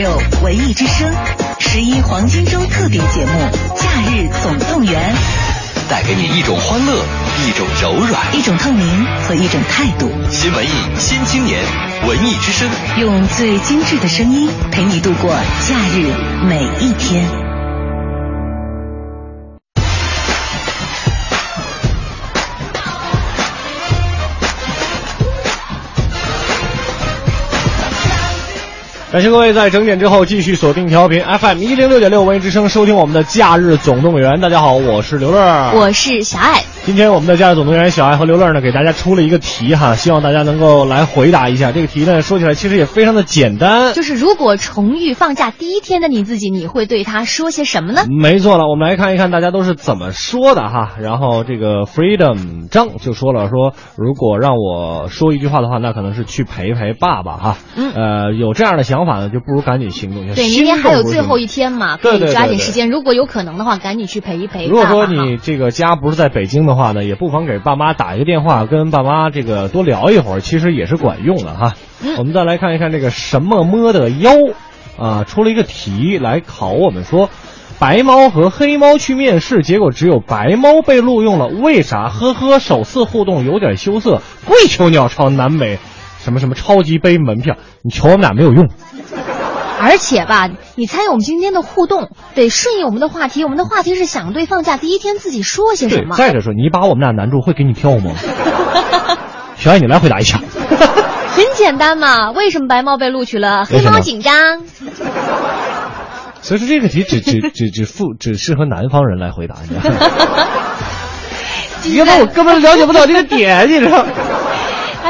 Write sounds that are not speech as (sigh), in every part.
六文艺之声十一黄金周特别节目《假日总动员》，带给你一种欢乐，一种柔软，一种透明和一种态度。新文艺新青年，文艺之声，用最精致的声音陪你度过假日每一天。感谢各位在整点之后继续锁定调频 FM 一零六点六文艺之声，收听我们的假日总动员。大家好，我是刘乐，我是小爱。今天我们的假日总动员小爱和刘乐呢，给大家出了一个题哈，希望大家能够来回答一下。这个题呢，说起来其实也非常的简单，就是如果重遇放假第一天的你自己，你会对他说些什么呢？没错了，我们来看一看大家都是怎么说的哈。然后这个 Freedom 张就说了，说如果让我说一句话的话，那可能是去陪陪爸爸哈。嗯，呃，有这样的想法呢，就不如赶紧行动。对，明天还有最后一天嘛，可以抓紧时间。如果有可能的话，赶紧去陪一陪。如果说你这个家不是在北京的话呢，也不妨给爸妈打一个电话，跟爸妈这个多聊一会儿，其实也是管用的哈。我们再来看一看这个什么么的妖，啊，出了一个题来考我们说，白猫和黑猫去面试，结果只有白猫被录用了，为啥？呵呵，首次互动有点羞涩，跪求鸟巢南美，什么什么超级杯门票，你求我们俩没有用。而且吧，你参与我们今天的互动，得顺应我们的话题。我们的话题是想对放假第一天自己说些什么。再者说，你把我们俩难住，会给你票吗？(laughs) 小爱，你来回答一下。(laughs) 很简单嘛，为什么白猫被录取了？黑猫紧张。所以说这个题只只只只负只适合南方人来回答，你知道吗？(laughs) 要不我根本了解不到这个点，你知道。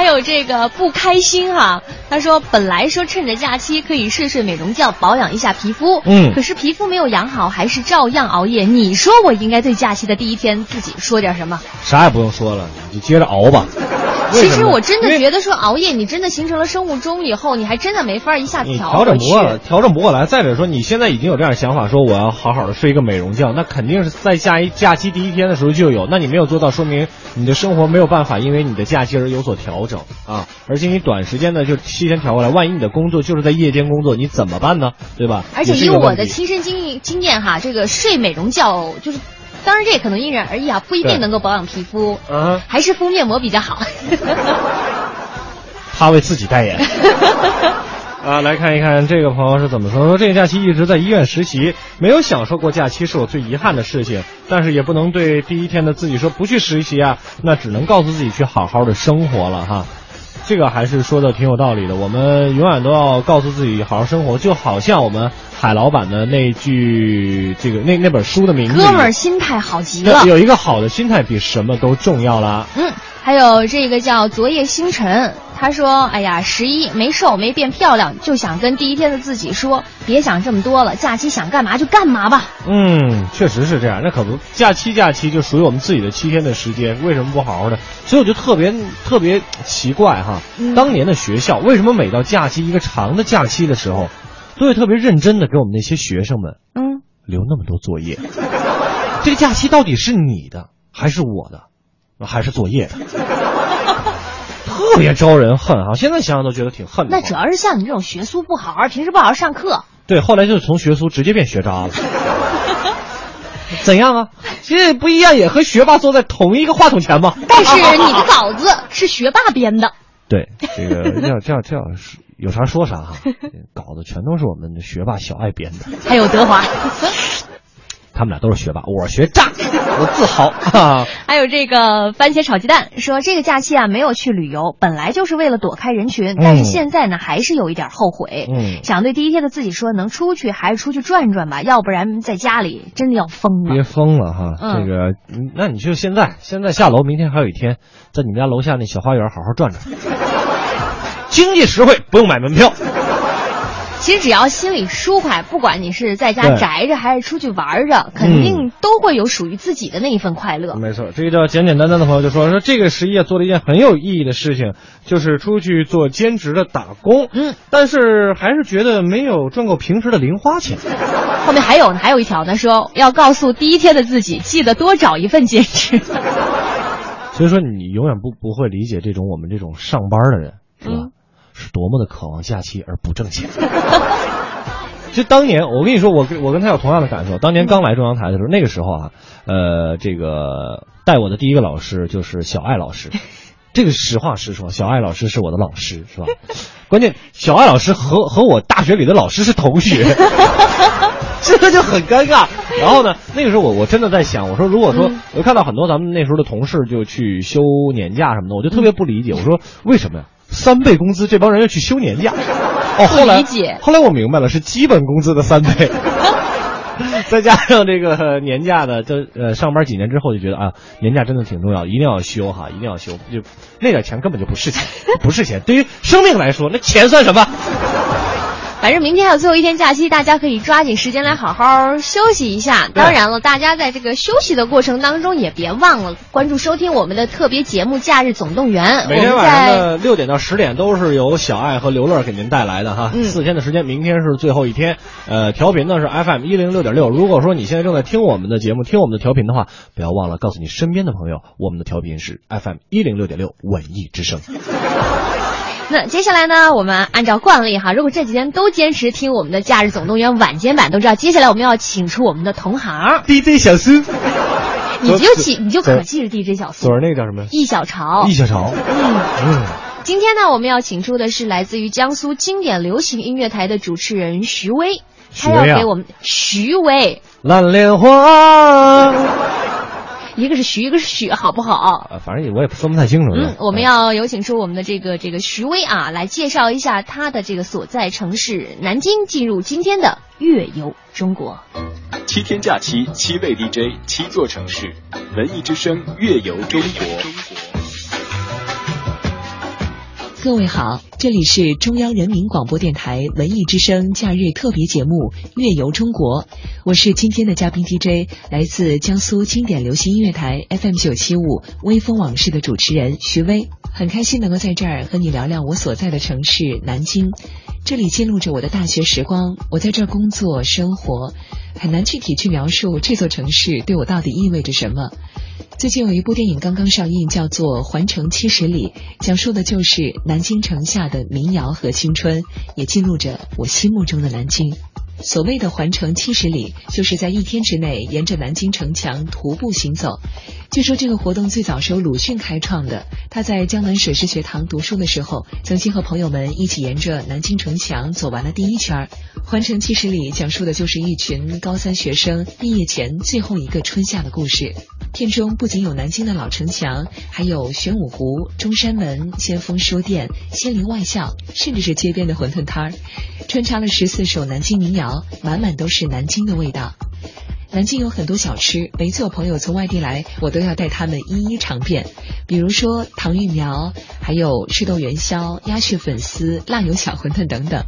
还有这个不开心哈，他说本来说趁着假期可以睡睡美容觉，保养一下皮肤，嗯，可是皮肤没有养好，还是照样熬夜。你说我应该对假期的第一天自己说点什么？啥也不用说了，你就接着熬吧。其实我真的觉得说熬夜，你真的形成了生物钟以后，你还真的没法一下调调整不过来，调整不过来。再者说，你现在已经有这样想法，说我要好好的睡一个美容觉，那肯定是在下一假期第一天的时候就有。那你没有做到，说明你的生活没有办法因为你的假期而有所调整啊。而且你短时间的就提前调过来，万一你的工作就是在夜间工作，你怎么办呢？对吧？而且以我的亲身经经验哈，这个睡美容觉就是。当然，这也可能因人而异啊，不一定能够保养皮肤。嗯，还是敷面膜比较好。他为自己代言。(laughs) 啊，来看一看这个朋友是怎么说。说这个假期一直在医院实习，没有享受过假期，是我最遗憾的事情。但是也不能对第一天的自己说不去实习啊，那只能告诉自己去好好的生活了哈。这个还是说的挺有道理的。我们永远都要告诉自己好好生活，就好像我们海老板的那句这个那那本书的名字。哥们儿心态好极了。有一个好的心态比什么都重要啦。嗯。还有这个叫昨夜星辰，他说：“哎呀，十一没瘦没变漂亮，就想跟第一天的自己说，别想这么多了，假期想干嘛就干嘛吧。”嗯，确实是这样。那可不，假期假期就属于我们自己的七天的时间，为什么不好好的？所以我就特别特别奇怪哈，当年的学校为什么每到假期一个长的假期的时候，都会特别认真的给我们那些学生们嗯留那么多作业？这个假期到底是你的还是我的？还是作业的，特别招人恨啊！现在想想都觉得挺恨的。那主要是像你这种学苏不好，好平时不好好上课。对，后来就是从学苏直接变学渣了。(laughs) 怎样啊？其实不一样，也和学霸坐在同一个话筒前吗？(laughs) 但是你的稿子是学霸编的。(laughs) 对，这个要这样这样有啥说啥哈。稿子全都是我们的学霸小爱编的。还有德华。他们俩都是学霸，我学渣，我自豪。(laughs) 还有这个番茄炒鸡蛋说，这个假期啊没有去旅游，本来就是为了躲开人群，但是现在呢还是有一点后悔。嗯，想对第一天的自己说，能出去还是出去转转吧，要不然在家里真的要疯了。别疯了哈，这个，那你就现在，现在下楼，明天还有一天，在你们家楼下那小花园好好转转，经济实惠，不用买门票。其实只要心里舒快，不管你是在家宅着还是出去玩着，肯定都会有属于自己的那一份快乐。没错，这个叫简简单单的朋友就说说这个十一啊做了一件很有意义的事情，就是出去做兼职的打工。嗯，但是还是觉得没有赚够平时的零花钱。后面还有呢，还有一条呢，说要告诉第一天的自己，记得多找一份兼职。(laughs) 所以说，你永远不不会理解这种我们这种上班的人，是吧？是多么的渴望假期而不挣钱。就当年我跟你说，我跟我跟他有同样的感受。当年刚来中央台的时候，那个时候啊，呃，这个带我的第一个老师就是小艾老师。这个实话实说，小艾老师是我的老师，是吧？关键小艾老师和和我大学里的老师是同学，(laughs) 这个就很尴尬。然后呢，那个时候我我真的在想，我说如果说我看到很多咱们那时候的同事就去休年假什么的，我就特别不理解。我说为什么呀？三倍工资这帮人要去休年假？哦，后来后来我明白了，是基本工资的三倍。(laughs) 再加上这个年假呢，就呃上班几年之后就觉得啊，年假真的挺重要，一定要休哈，一定要休。就那点钱根本就不是钱，不是钱，对于生命来说，那钱算什么？反正明天还有最后一天假期，大家可以抓紧时间来好好休息一下。当然了，大家在这个休息的过程当中，也别忘了关注收听我们的特别节目《假日总动员》。每天晚上的六点到十点都是由小爱和刘乐给您带来的哈。四天的时间，明天是最后一天。呃，调频呢是 FM 一零六点六。如果说你现在正在听我们的节目，听我们的调频的话，不要忘了告诉你身边的朋友，我们的调频是 FM 一零六点六文艺之声。那接下来呢？我们按照惯例哈，如果这几天都坚持听我们的《假日总动员》晚间版，都知道接下来我们要请出我们的同行 DJ 小苏。你就记，你就可记着 DJ 小苏。昨儿那个叫什么？易小潮。易小潮。嗯嗯。今天呢，我们要请出的是来自于江苏经典流行音乐台的主持人徐威，他要给我们徐威。蓝莲花。一个是徐，一个是许，好不好？啊，反正我也分不太清楚。嗯，我们要有请出我们的这个这个徐威啊，来介绍一下他的这个所在城市南京，进入今天的月游中国。七天假期，七位 DJ，七座城市，文艺之声月游中国。各位好，这里是中央人民广播电台文艺之声假日特别节目《乐游中国》，我是今天的嘉宾 DJ，来自江苏经典流行音乐台 FM 九七五微风往事的主持人徐威，很开心能够在这儿和你聊聊我所在的城市南京，这里记录着我的大学时光，我在这儿工作生活，很难具体去描述这座城市对我到底意味着什么。最近有一部电影刚刚上映，叫做《环城七十里》，讲述的就是南京城下的民谣和青春，也记录着我心目中的南京。所谓的环城七十里，就是在一天之内沿着南京城墙徒步行走。据说这个活动最早是由鲁迅开创的，他在江南水师学堂读书的时候，曾经和朋友们一起沿着南京城墙走完了第一圈。环城七十里讲述的就是一群高三学生毕业前最后一个春夏的故事。片中不仅有南京的老城墙，还有玄武湖、中山门、先锋书店、仙林外校，甚至是街边的馄饨摊儿，穿插了十四首南京民谣，满满都是南京的味道。南京有很多小吃，每次有朋友从外地来，我都要带他们一一尝遍。比如说糖芋苗，还有赤豆元宵、鸭血粉丝、辣油小馄饨等等。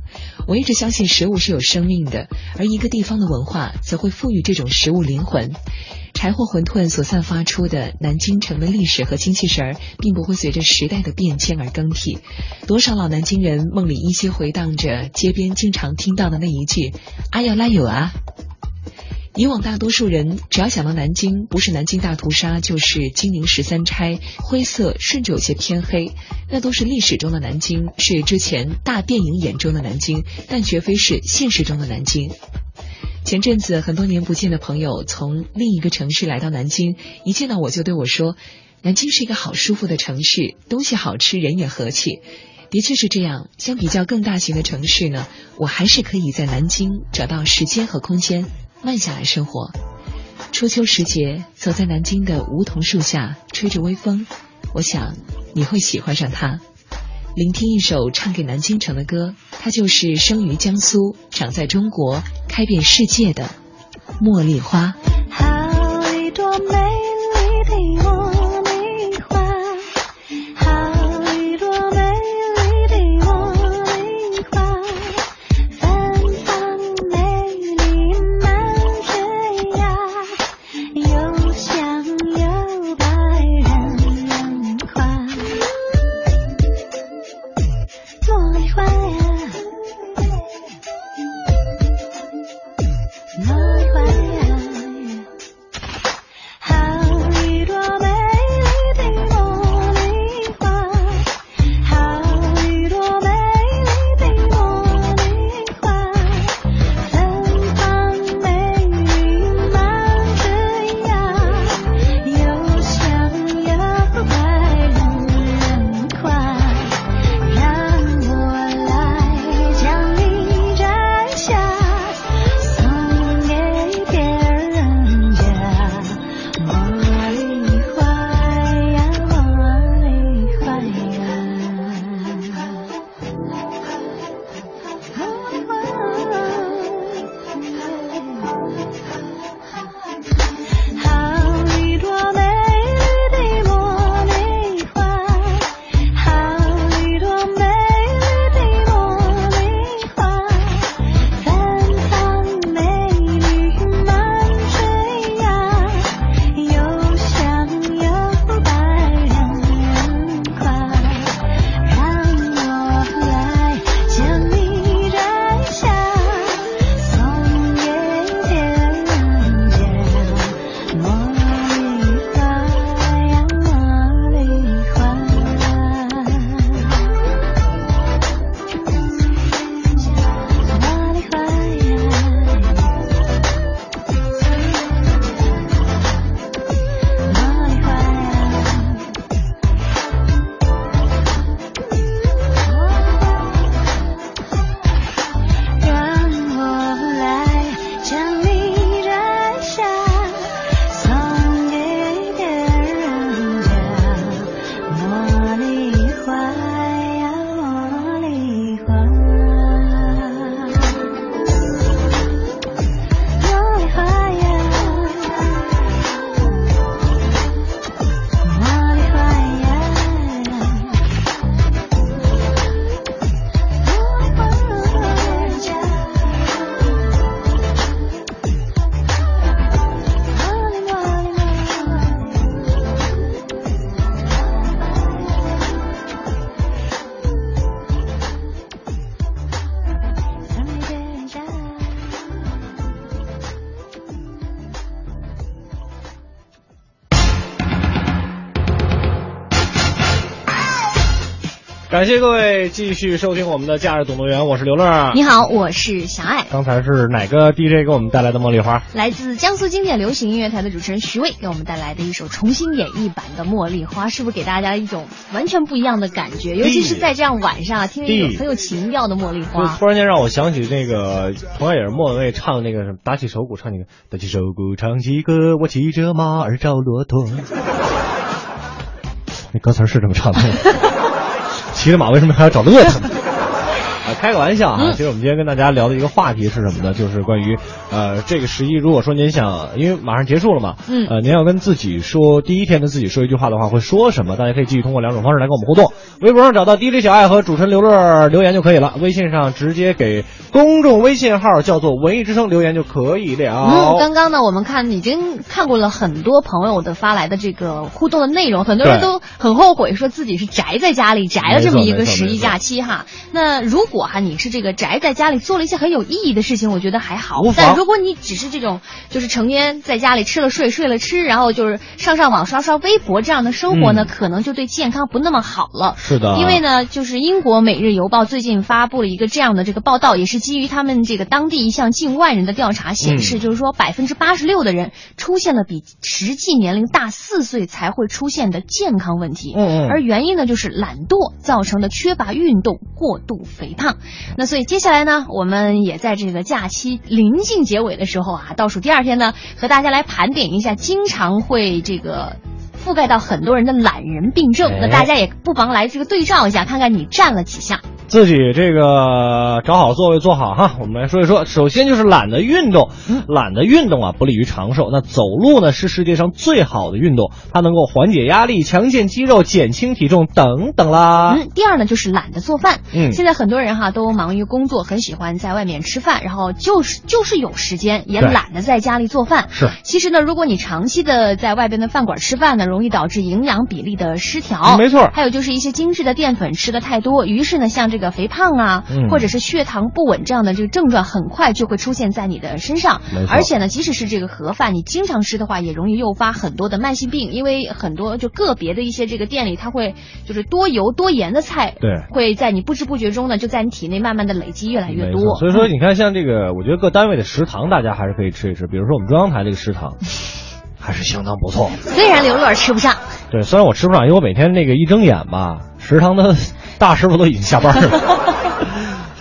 我一直相信食物是有生命的，而一个地方的文化则会赋予这种食物灵魂。柴火馄饨所散发出的南京城的历史和精气神儿，并不会随着时代的变迁而更替。多少老南京人梦里依稀回荡着街边经常听到的那一句“阿要拉有啊”。以往大多数人只要想到南京，不是南京大屠杀，就是金陵十三钗，灰色甚至有些偏黑，那都是历史中的南京，是之前大电影眼中的南京，但绝非是现实中的南京。前阵子很多年不见的朋友从另一个城市来到南京，一见到我就对我说：“南京是一个好舒服的城市，东西好吃，人也和气。”的确是这样。相比较更大型的城市呢，我还是可以在南京找到时间和空间慢下来生活。初秋时节，走在南京的梧桐树下，吹着微风，我想你会喜欢上它。聆听一首唱给南京城的歌，它就是生于江苏、长在中国、开遍世界的茉莉花。好一朵美丽的茉感谢各位继续收听我们的假日总动员，我是刘乐。你好，我是小爱。刚才是哪个 DJ 给我们带来的茉莉花？来自江苏经典流行音乐台的主持人徐巍给我们带来的一首重新演绎版的《茉莉花》，是不是给大家一种完全不一样的感觉？尤其是在这样晚上啊，听一首很有情调的《茉莉花》，突然间让我想起那个同样也是莫文蔚唱的那个什么打起手鼓唱那个打起手鼓唱起歌，我骑着马儿找骆驼。(laughs) 那歌词是这么唱的。骑着马为什么还要找乐子呢？啊，开个玩笑哈。其实我们今天跟大家聊的一个话题是什么呢？就是关于呃这个十一，如果说您想，因为马上结束了嘛，嗯，呃，您要跟自己说第一天的自己说一句话的话，会说什么？大家可以继续通过两种方式来跟我们互动：微博上找到 DJ 小爱和主持人刘乐留言就可以了；微信上直接给公众微信号叫做“文艺之声”留言就可以了。嗯，刚刚呢，我们看已经看过了很多朋友的发来的这个互动的内容，很多人都很后悔说自己是宅在家里宅了这么一个十一假期哈。那如果哈你是这个宅在家里做了一些很有意义的事情，我觉得还好。但如果你只是这种就是成天在家里吃了睡睡了吃，然后就是上上网刷刷微博这样的生活呢，可能就对健康不那么好了。是的，因为呢，就是英国《每日邮报》最近发布了一个这样的这个报道，也是基于他们这个当地一项近万人的调查显示，就是说百分之八十六的人出现了比实际年龄大四岁才会出现的健康问题。嗯嗯，而原因呢，就是懒惰造成的缺乏运动、过度肥胖。那所以接下来呢，我们也在这个假期临近结尾的时候啊，倒数第二天呢，和大家来盘点一下经常会这个覆盖到很多人的懒人病症。那大家也不妨来这个对照一下，看看你占了几项。自己这个找好座位坐好哈，我们来说一说。首先就是懒得运动，懒得运动啊，不利于长寿。那走路呢是世界上最好的运动，它能够缓解压力、强健肌肉、减轻体重等等啦。嗯，第二呢就是懒得做饭。嗯，现在很多人哈都忙于工作，很喜欢在外面吃饭，然后就是就是有时间也懒得在家里做饭。是，其实呢，如果你长期的在外边的饭馆吃饭呢，容易导致营养比例的失调。没错。还有就是一些精致的淀粉吃的太多，于是呢，像这个肥胖啊，嗯、或者是血糖不稳这样的这个症状，很快就会出现在你的身上。而且呢，即使是这个盒饭，你经常吃的话，也容易诱发很多的慢性病，因为很多就个别的一些这个店里，它会就是多油多盐的菜，对，会在你不知不觉中呢，就在你体内慢慢的累积越来越多。所以说，你看像这个，我觉得各单位的食堂，大家还是可以吃一吃。比如说我们中央台这个食堂，(laughs) 还是相当不错。虽然刘乐吃不上，对，虽然我吃不上，因为我每天那个一睁眼吧，食堂的大师傅都已经下班了。(laughs)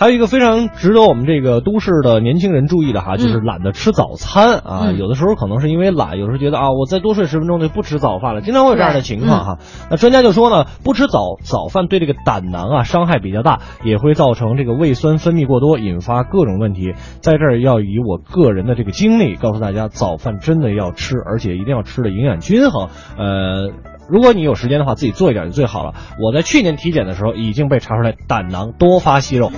还有一个非常值得我们这个都市的年轻人注意的哈，就是懒得吃早餐啊。嗯、有的时候可能是因为懒，有时候觉得啊，我再多睡十分钟就不吃早饭了，经常会有这样的情况哈。嗯、那专家就说呢，不吃早早饭对这个胆囊啊伤害比较大，也会造成这个胃酸分泌过多，引发各种问题。在这儿要以我个人的这个经历告诉大家，早饭真的要吃，而且一定要吃的营养均衡。呃。如果你有时间的话，自己做一点就最好了。我在去年体检的时候已经被查出来胆囊多发息肉，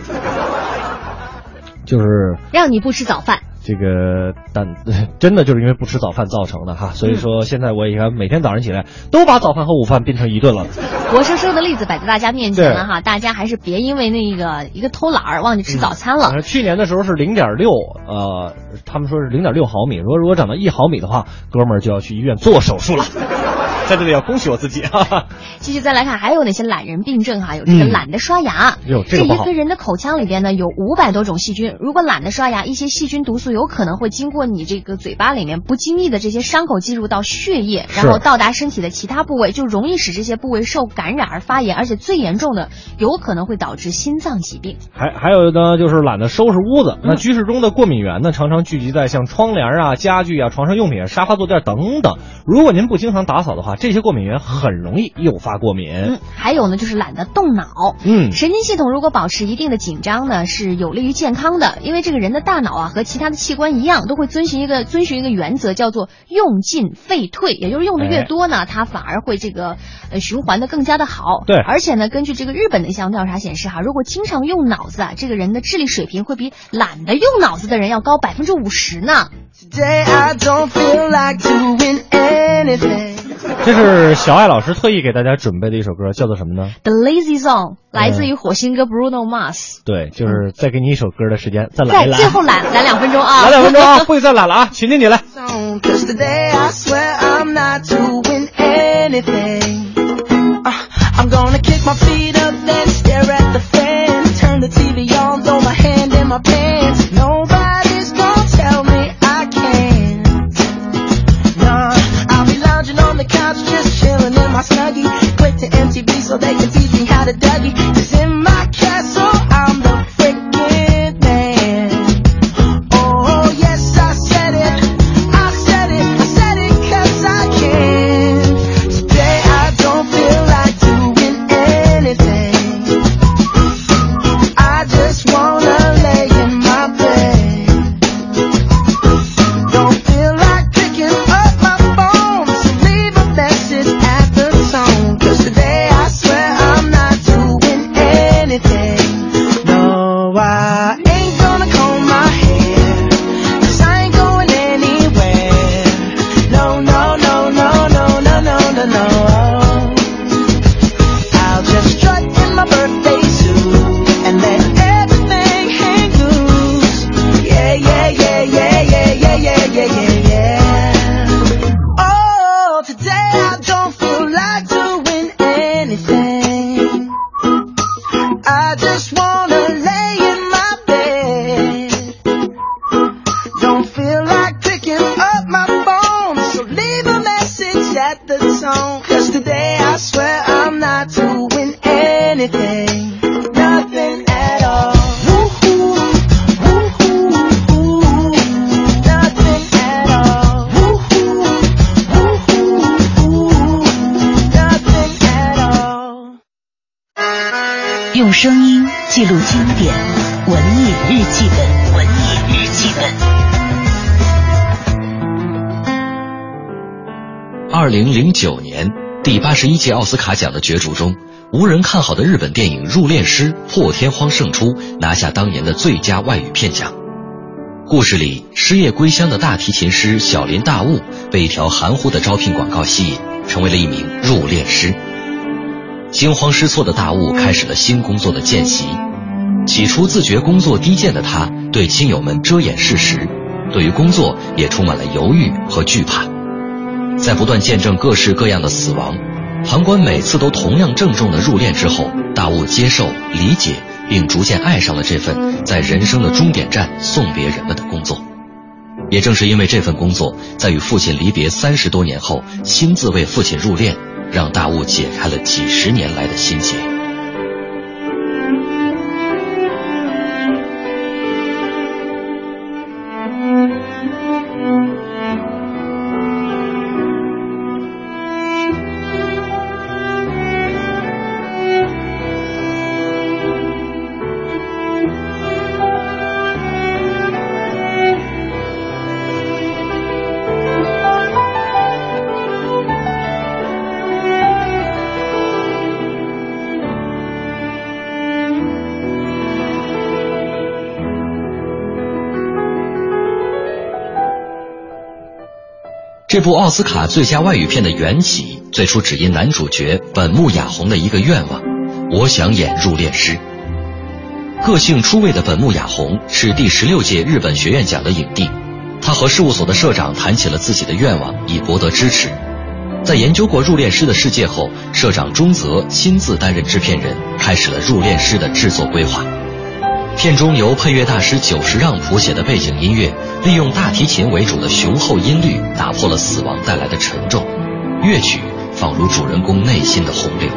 就是让你不吃早饭。这个胆真的就是因为不吃早饭造成的哈，所以说现在我也看每天早上起来都把早饭和午饭变成一顿了。活生生的例子摆在大家面前了哈，大家还是别因为那个一个偷懒儿忘记吃早餐了。嗯、去年的时候是零点六，呃，他们说是零点六毫米，说如果长到一毫米的话，哥们儿就要去医院做手术了。在这里要恭喜我自己哈。(laughs) 继续再来看，还有哪些懒人病症哈？有这个懒得刷牙。这个一个人的口腔里边呢有五百多种细菌，如果懒得刷牙，一些细菌毒素有可能会经过你这个嘴巴里面不经意的这些伤口进入到血液，然后到达身体的其他部位，就容易使这些部位受感染而发炎，而且最严重的有可能会导致心脏疾病。还还有呢，就是懒得收拾屋子。那居室中的过敏源呢，常常聚集在像窗帘啊、家具啊、床上用品、沙发坐垫等等。如果您不经常打扫的话，这些过敏源很容易诱发过敏。嗯，还有呢，就是懒得动脑。嗯，神经系统如果保持一定的紧张呢，是有利于健康的。因为这个人的大脑啊，和其他的器官一样，都会遵循一个遵循一个原则，叫做用进废退。也就是用的越多呢，它反而会这个呃循环的更加的好。对，而且呢，根据这个日本的一项调查显示哈，如果经常用脑子啊，这个人的智力水平会比懒得用脑子的人要高百分之五十呢。这是小爱老师特意给大家准备的一首歌，叫做什么呢？The Lazy Song，来自于火星哥 Bruno Mars。对，就是再给你一首歌的时间，再来一来。最后懒懒两分钟啊！来两分钟啊！不许再懒了啊！请进你来。so they can 第八十一届奥斯卡奖的角逐中，无人看好的日本电影《入殓师》破天荒胜出，拿下当年的最佳外语片奖。故事里失业归乡的大提琴师小林大悟被一条含糊的招聘广告吸引，成为了一名入殓师。惊慌失措的大悟开始了新工作的见习。起初自觉工作低贱的他，对亲友们遮掩事实，对于工作也充满了犹豫和惧怕。在不断见证各式各样的死亡，旁观每次都同样郑重的入殓之后，大悟接受、理解，并逐渐爱上了这份在人生的终点站送别人们的工作。也正是因为这份工作，在与父亲离别三十多年后，亲自为父亲入殓，让大悟解开了几十年来的心结。部奥斯卡最佳外语片的缘起，最初只因男主角本木雅弘的一个愿望：我想演入殓师。个性出位的本木雅弘是第十六届日本学院奖的影帝，他和事务所的社长谈起了自己的愿望，以博得支持。在研究过入殓师的世界后，社长中泽亲自担任制片人，开始了入殓师的制作规划。片中由配乐大师久石让谱写的背景音乐，利用大提琴为主的雄厚音律，打破了死亡带来的沉重。乐曲仿如主人公内心的洪流。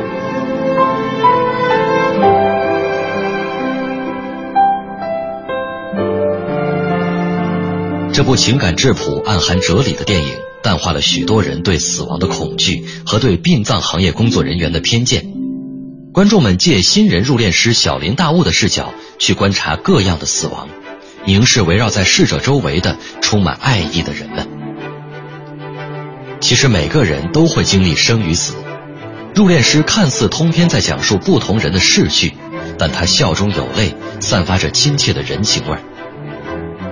这部情感质朴、暗含哲理的电影，淡化了许多人对死亡的恐惧和对殡葬行业工作人员的偏见。观众们借新人入殓师小林大悟的视角去观察各样的死亡，凝视围绕在逝者周围的充满爱意的人们。其实每个人都会经历生与死，入殓师看似通篇在讲述不同人的逝去，但他笑中有泪，散发着亲切的人情味儿。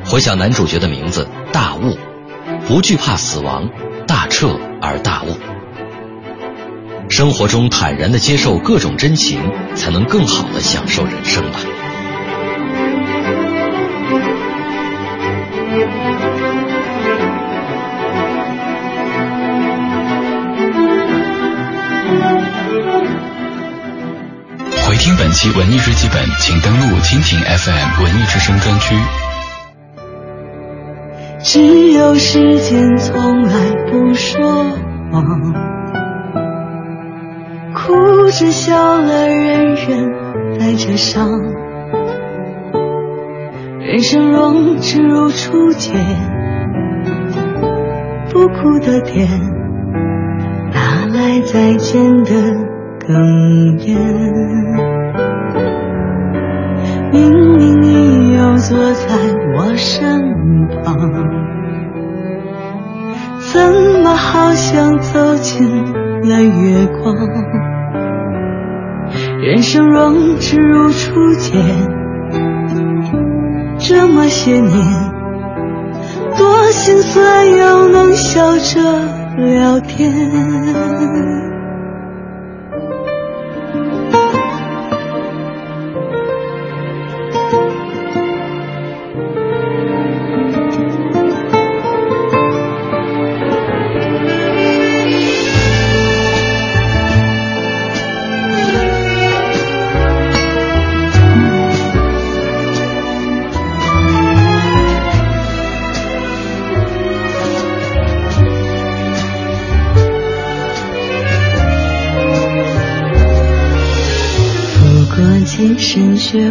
回想男主角的名字大悟，不惧怕死亡，大彻而大悟。生活中坦然的接受各种真情，才能更好的享受人生吧。回听本期文艺日记本，请登录蜻蜓 FM 文艺之声专区。只有时间从来不说谎，哭着笑了，人人带着伤。人生若只如初见，不哭的点，哪来再见的哽咽？明明你又坐在我身旁，怎么好像走进了月光？人生若只如初见，这么些年，多心酸又能笑着聊天。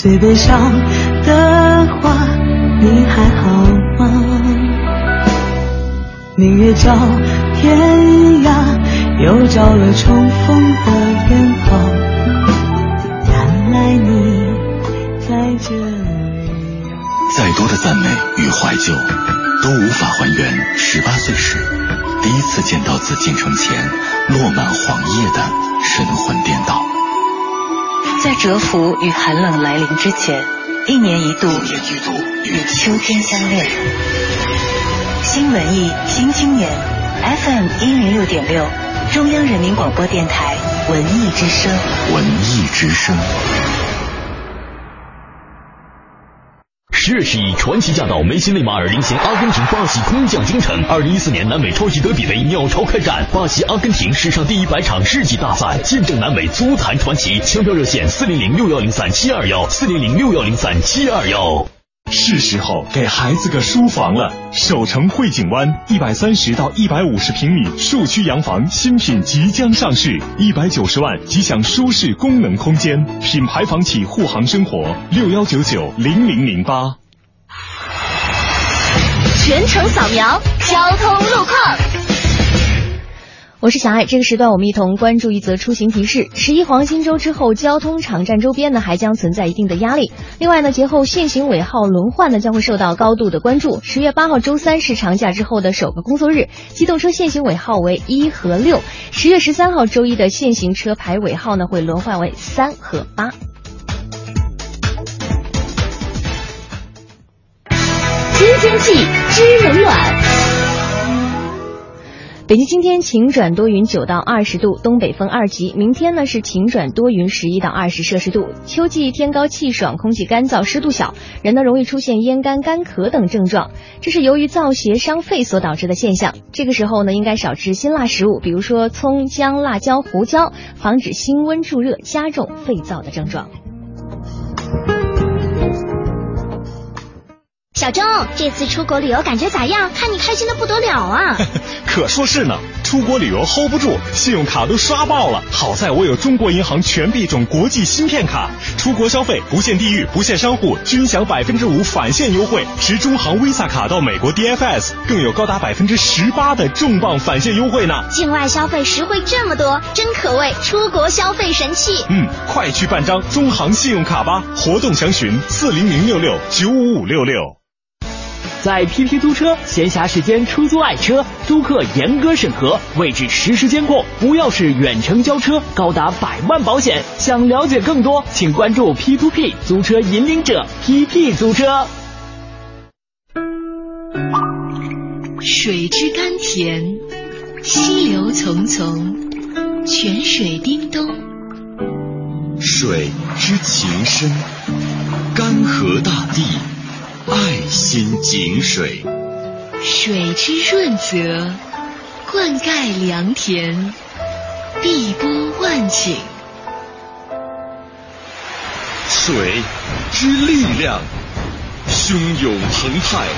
最悲伤的话，你还好吗？明月照天涯，又照了重逢的远方。原来你在这里。再多的赞美与怀旧，都无法还原十八岁时第一次见到紫禁城前落满黄叶的神魂颠倒。在蛰伏与寒冷来临之前，一年一度与秋天相恋。新文艺新青年，FM 一零六点六，中央人民广播电台文艺之声。文艺之声。十月十一，传奇驾到，梅西、内马尔领衔阿根廷、巴西空降京城。二零一四年南美超级德比杯鸟巢开战，巴西、阿根廷史上第一百场世纪大赛，见证南美足坛传奇。抢票热线：四零零六幺零三七二幺，四零零六幺零三七二幺。是时候给孩子个书房了。首城汇景湾一百三十到一百五十平米墅区洋房新品即将上市，一百九十万即享舒适功能空间，品牌房企护航生活六幺九九零零零八。全程扫描交通路况。我是小爱，这个时段我们一同关注一则出行提示：十一黄金周之后，交通场站周边呢还将存在一定的压力。另外呢，节后限行尾号轮换呢将会受到高度的关注。十月八号周三是长假之后的首个工作日，机动车限行尾号为一和六。十月十三号周一的限行车牌尾号呢会轮换为三和八。新天气知冷暖。北京今天晴转多云，九到二十度，东北风二级。明天呢是晴转多云，十一到二十摄氏度。秋季天高气爽，空气干燥，湿度小，人呢容易出现咽干、干咳等症状，这是由于燥邪伤肺所导致的现象。这个时候呢，应该少吃辛辣食物，比如说葱、姜、辣椒、胡椒，防止辛温助热，加重肺燥的症状。小钟，这次出国旅游感觉咋样？看你开心的不得了啊！(laughs) 可说是呢，出国旅游 hold 不住，信用卡都刷爆了。好在我有中国银行全币种国际芯片卡，出国消费不限地域、不限商户，均享百分之五返现优惠。持中行 Visa 卡到美国 DFS，更有高达百分之十八的重磅返现优惠呢。境外消费实惠这么多，真可谓出国消费神器。嗯，快去办张中行信用卡吧！活动详询四零零六六九五五六六。在 PP 租车，闲暇时间出租爱车，租客严格审核，位置实时监控，无钥匙远程交车，高达百万保险。想了解更多，请关注 P2P 租车引领者 PP 租车。水之甘甜，溪流淙淙，泉水叮咚。水之情深，干涸大地。爱心井水，水之润泽，灌溉良田，碧波万顷。水之力量，汹涌澎湃，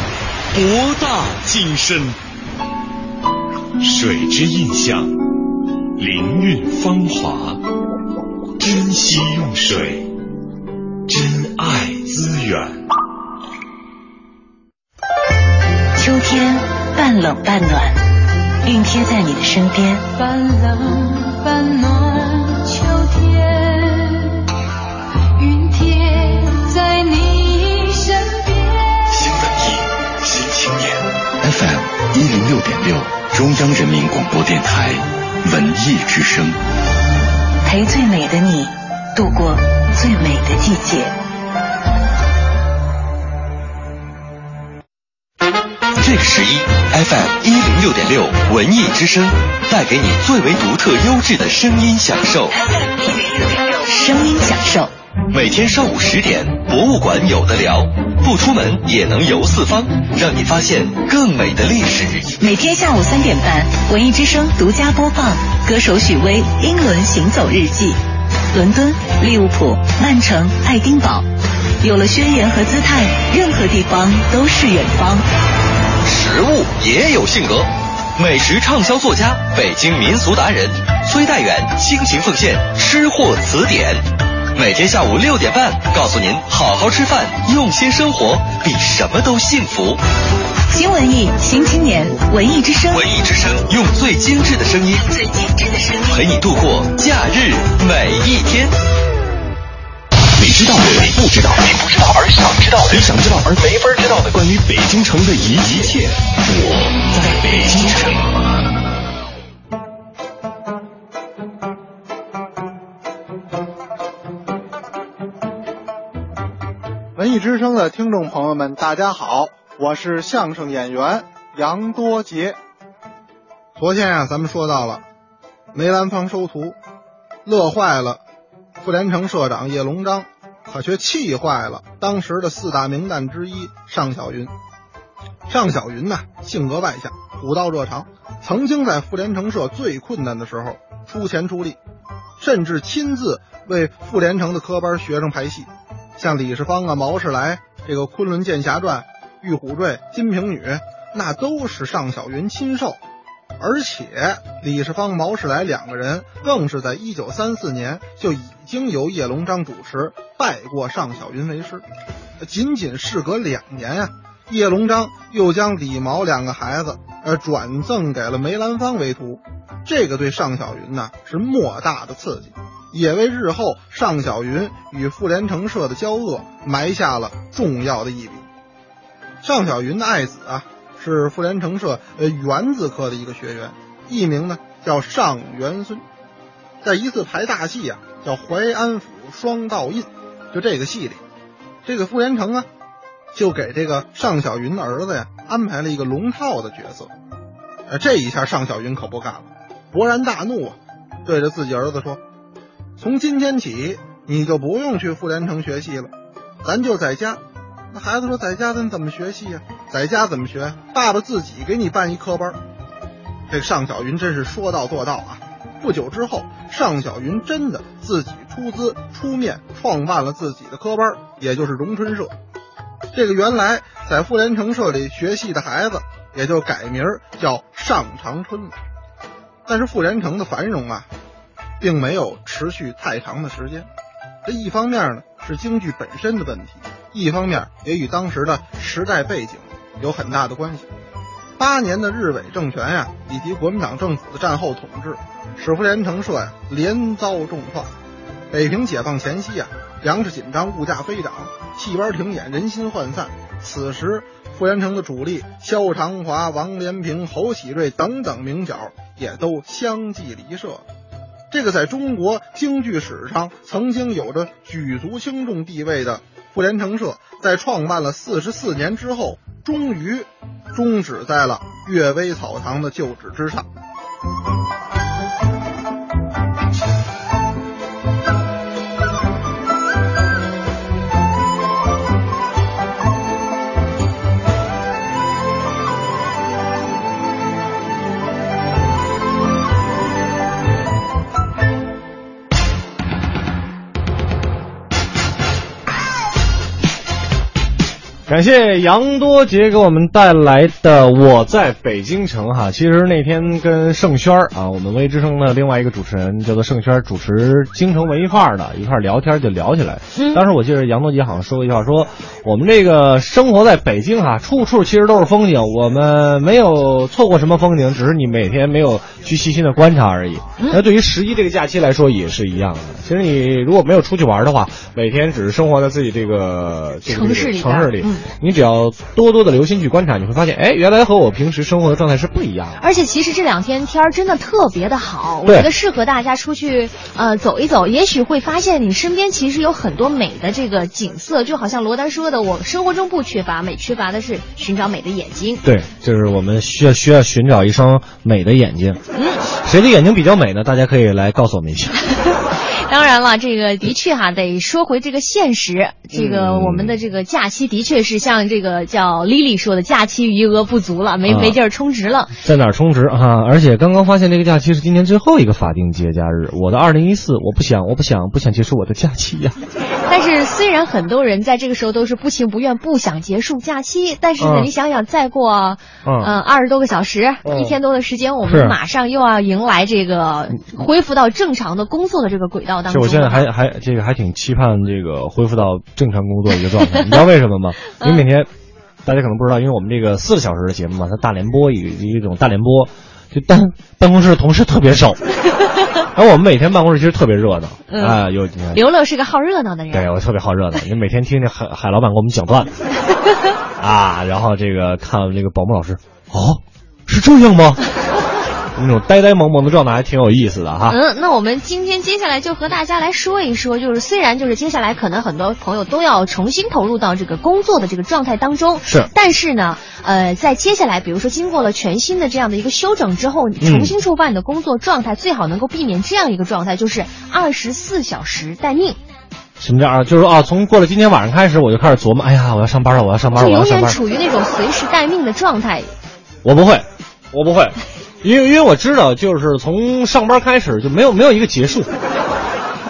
博大精深。水之印象，灵韵芳华。珍惜用水，珍爱资源。半冷半暖，熨贴在你的身边。半冷半暖秋天，熨贴在你身边。新文艺，新青年，FM 一零六点六，中央人民广播电台文艺之声，陪最美的你度过最美的季节。这个十一，FM 一零六点六文艺之声带给你最为独特、优质的声音享受。声音享受。每天上午十点，博物馆有的聊，不出门也能游四方，让你发现更美的历史。每天下午三点半，文艺之声独家播放歌手许巍英伦行走日记。伦敦、利物浦、曼城、爱丁堡，有了宣言和姿态，任何地方都是远方。食物也有性格，美食畅销作家、北京民俗达人崔代远倾情奉献《吃货词典》，每天下午六点半，告诉您好好吃饭，用心生活，比什么都幸福。新文艺新青年，文艺之声，文艺之声用最精致的声音，最精致的声音陪你度过假日每一天。你知道的，你不知道，你不知道而想知道的，你想知道而没法知道的，关于北京城的一一切，我在北京城。文艺之声的听众朋友们，大家好，我是相声演员杨多杰。昨天啊，咱们说到了梅兰芳收徒，乐坏了傅连城社长叶龙章，可却气坏了当时的四大名旦之一尚小云。尚小云呢，性格外向，虎道热肠，曾经在傅连城社最困难的时候出钱出力，甚至亲自为傅连城的科班学生排戏。像李世芳啊、毛世来，这个《昆仑剑侠传》《玉虎坠》《金瓶女》，那都是尚小云亲授。而且李世芳、毛世来两个人更是在一九三四年就已经由叶龙章主持拜过尚小云为师。仅仅事隔两年啊，叶龙章又将李毛两个孩子呃转赠给了梅兰芳为徒，这个对尚小云呢是莫大的刺激。也为日后尚小云与傅连城社的交恶埋下了重要的一笔。尚小云的爱子啊，是傅连城社呃元字科的一个学员，艺名呢叫尚元孙。在一次排大戏啊，叫《淮安府双道印》，就这个戏里，这个傅连城啊，就给这个尚小云的儿子呀安排了一个龙套的角色。呃，这一下尚小云可不干了，勃然大怒啊，对着自己儿子说。从今天起，你就不用去傅连城学戏了，咱就在家。那孩子说，在家咱怎么学戏呀、在家怎么学？爸爸自己给你办一科班。这个尚小云真是说到做到啊！不久之后，尚小云真的自己出资出面创办了自己的科班，也就是荣春社。这个原来在富连城社里学戏的孩子，也就改名叫尚长春了。但是傅连城的繁荣啊。并没有持续太长的时间，这一方面呢是京剧本身的问题，一方面也与当时的时代背景有很大的关系。八年的日伪政权呀，以及国民党政府的战后统治，使傅连城社呀连遭重创。北平解放前夕啊，粮食紧张，物价飞涨，戏班停演，人心涣散。此时，傅连城的主力萧长华、王连平、侯喜瑞等等名角也都相继离社。这个在中国京剧史上曾经有着举足轻重地位的复联城社，在创办了四十四年之后，终于终止在了岳微草堂的旧址之上。感谢杨多杰给我们带来的《我在北京城》哈。其实那天跟盛轩儿啊，我们微之声的另外一个主持人叫做盛轩，主持《京城文艺范儿》的一块儿聊天就聊起来。嗯当时我记得杨多杰好像说过一句话，说我们这个生活在北京哈，处处其实都是风景，我们没有错过什么风景，只是你每天没有去细心的观察而已。嗯那对于十一这个假期来说也是一样的。其实你如果没有出去玩的话，每天只是生活在自己这个这个城市里城市里嗯，你只要多多的留心去观察，你会发现，哎，原来和我平时生活的状态是不一样的。而且其实这两天天儿真的特别的好，我觉得适合大家出去呃走一走，也许会发现你身边其实有很多美的这个景色，就好像罗丹说的，我生活中不缺乏美，缺乏的是寻找美的眼睛。对，就是我们需要需要寻找一双美的眼睛。嗯，谁的眼睛比较美呢？大家可以来告诉我们一下。(laughs) (laughs) 当然了，这个的确哈，得说回这个现实，这个嗯。我们的这个假期的确是像这个叫 Lily 说的，假期余额不足了，没啊。没劲儿充值了。在哪儿充值？哈、而且刚刚发现这个假期是今年最后一个法定节假日。我的二零一四，我不想，我不想，不想结束我的假期呀、(laughs) 但是虽然很多人在这个时候都是不情不愿、不想结束假期，但是呢，嗯你想想，再过嗯呃二十多个小时、嗯一天多的时间，我们马上又要迎来这个恢复到正常的工作的这个轨道当中了。是我现在还还这个还挺期盼这个恢复到正常工作一个状态。你知道为什么吗？(laughs) 因为每天大家可能不知道，因为我们这个四个小时的节目嘛，它大联播一一种大联播，就单 (laughs) 办公室的同事特别少，(laughs) 而我们每天办公室其实特别热闹嗯啊，有刘乐是个好热闹的人。对我特别好热闹，你每天听听海海老板给我们讲段子啊，然后这个看这个宝木老师，哦，是这样吗？那种呆呆萌萌的状态还挺有意思的哈。嗯，那我们今天接下来就和大家来说一说，就是虽然就是接下来可能很多朋友都要重新投入到这个工作的这个状态当中，是但是呢，呃，在接下来，比如说经过了全新的这样的一个休整之后，重新出发你的工作状态，最好能够避免这样一个状态，就是二十四小时待命，什么叫啊？就是说啊，从过了今天晚上开始，我就开始琢磨，哎呀，我要上班了，我要上班了，永要上班了。远处于那种随时待命的状态。我不会，我不会，因为因为我知道，就是从上班开始就没有没有一个结束，